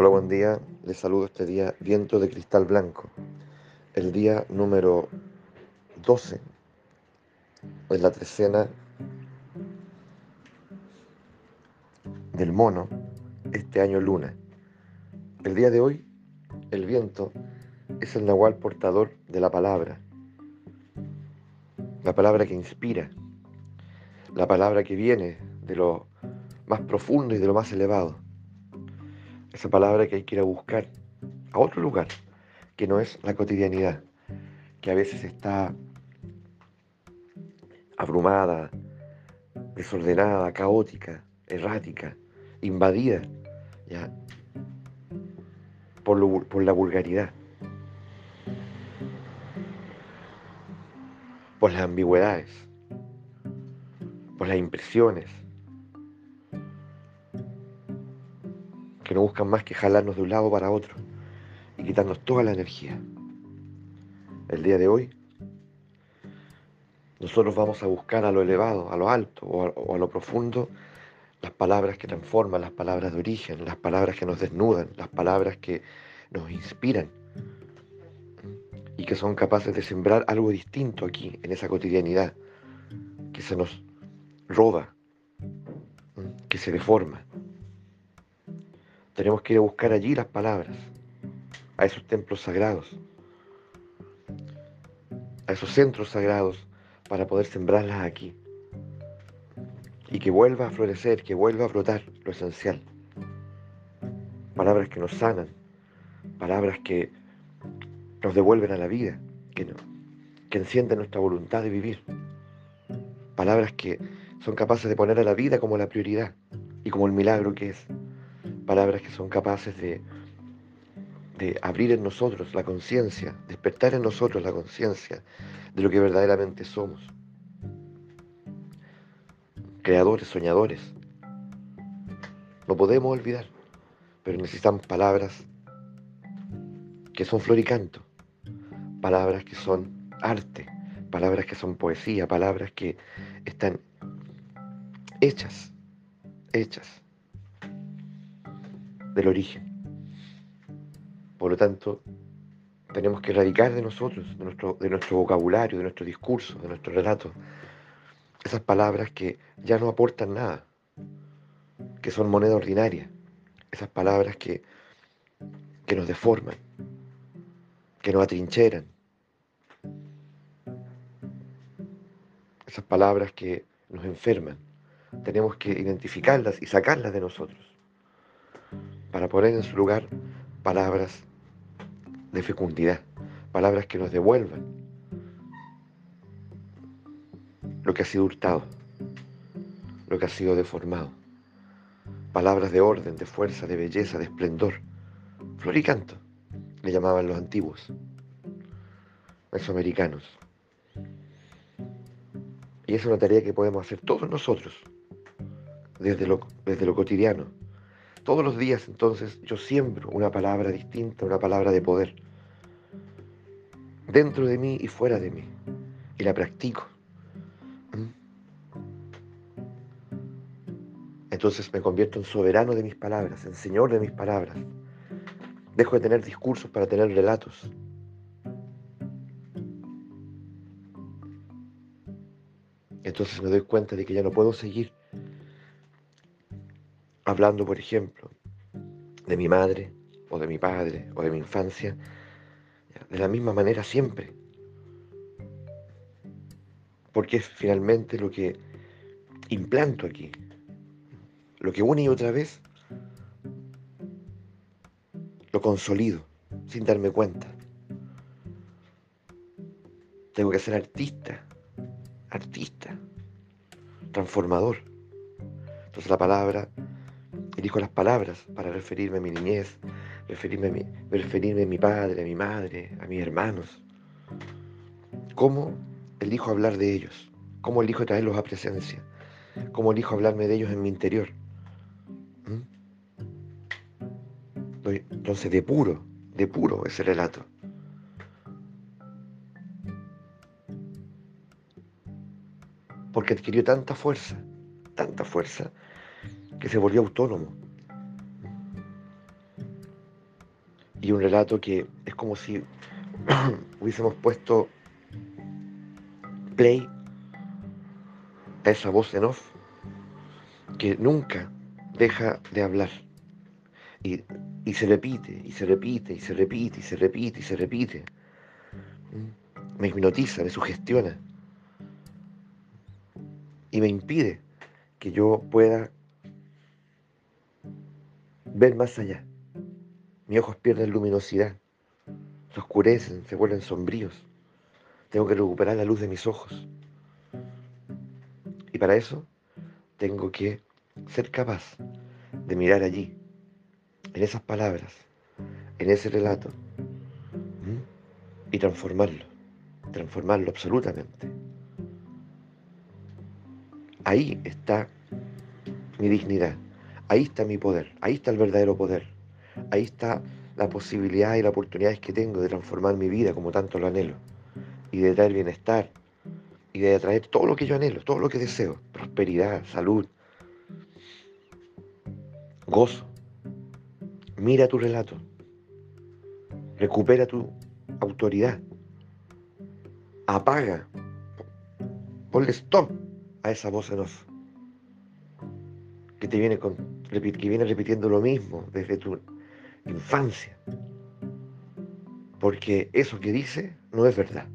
Hola, buen día. Les saludo este día Viento de Cristal Blanco. El día número 12 es la trecena del mono, este año luna. El día de hoy, el viento es el nahual portador de la palabra. La palabra que inspira. La palabra que viene de lo más profundo y de lo más elevado esa palabra que hay que ir a buscar a otro lugar, que no es la cotidianidad, que a veces está abrumada, desordenada, caótica, errática, invadida ¿ya? Por, por la vulgaridad, por las ambigüedades, por las impresiones, que no buscan más que jalarnos de un lado para otro y quitarnos toda la energía. El día de hoy, nosotros vamos a buscar a lo elevado, a lo alto o a, lo profundo las palabras que transforman, las palabras de origen, las palabras que nos desnudan, las palabras que nos inspiran y que son capaces de sembrar algo distinto aquí, en esa cotidianidad, que se nos roba, que se deforma. Tenemos que ir a buscar allí las palabras, a esos templos sagrados, a esos centros sagrados, para poder sembrarlas aquí. Y que vuelva a florecer, que vuelva a brotar lo esencial. Palabras que nos sanan, palabras que nos devuelven a la vida, que, no, que encienden nuestra voluntad de vivir. Palabras que son capaces de poner a la vida como la prioridad y como el milagro que es palabras que son capaces de, de abrir en nosotros la conciencia, despertar en nosotros la conciencia de lo que verdaderamente somos. Creadores, soñadores. No podemos olvidar, pero necesitamos palabras que son flor y canto, palabras que son arte, palabras que son poesía, palabras que están hechas, hechas del origen. Por lo tanto, tenemos que erradicar de nosotros, de nuestro, de nuestro vocabulario, de nuestro discurso, de nuestro relato, esas palabras que ya no aportan nada, que son moneda ordinaria, esas palabras que, que nos deforman, que nos atrincheran, esas palabras que nos enferman. Tenemos que identificarlas y sacarlas de nosotros para poner en su lugar palabras de fecundidad, palabras que nos devuelvan lo que ha sido hurtado, lo que ha sido deformado, palabras de orden, de fuerza, de belleza, de esplendor, floricanto, le llamaban los antiguos, mesoamericanos. Y es una tarea que podemos hacer todos nosotros, desde lo, desde lo cotidiano, todos los días entonces yo siembro una palabra distinta, una palabra de poder, dentro de mí y fuera de mí, y la practico. ¿Mm? Entonces me convierto en soberano de mis palabras, en señor de mis palabras. Dejo de tener discursos para tener relatos. Entonces me doy cuenta de que ya no puedo seguir hablando, por ejemplo, de mi madre o de mi padre o de mi infancia, de la misma manera siempre. Porque es finalmente lo que implanto aquí, lo que una y otra vez lo consolido sin darme cuenta. Tengo que ser artista, artista, transformador. Entonces la palabra Elijo las palabras para referirme a mi niñez, referirme a mi, referirme a mi padre, a mi madre, a mis hermanos. ¿Cómo elijo hablar de ellos? ¿Cómo elijo traerlos a presencia? ¿Cómo elijo hablarme de ellos en mi interior? ¿Mm? Entonces, de puro, de puro ese relato. Porque adquirió tanta fuerza, tanta fuerza, que se volvió autónomo. Y un relato que es como si hubiésemos puesto play a esa voz en off que nunca deja de hablar. Y, y, se repite, y se repite, y se repite, y se repite, y se repite. Me hipnotiza, me sugestiona. Y me impide que yo pueda ver más allá. Mis ojos pierden luminosidad, se oscurecen, se vuelven sombríos. Tengo que recuperar la luz de mis ojos. Y para eso tengo que ser capaz de mirar allí, en esas palabras, en ese relato, y transformarlo, transformarlo absolutamente. Ahí está mi dignidad, ahí está mi poder, ahí está el verdadero poder, ahí está la posibilidad y las oportunidades que tengo de transformar mi vida como tanto lo anhelo y de traer bienestar y de atraer todo lo que yo anhelo, todo lo que deseo, prosperidad, salud, gozo. Mira tu relato, recupera tu autoridad, apaga, ponle stop a esa voz en off que te viene, con, que viene repitiendo lo mismo desde tu infancia. Porque eso que dice no es verdad.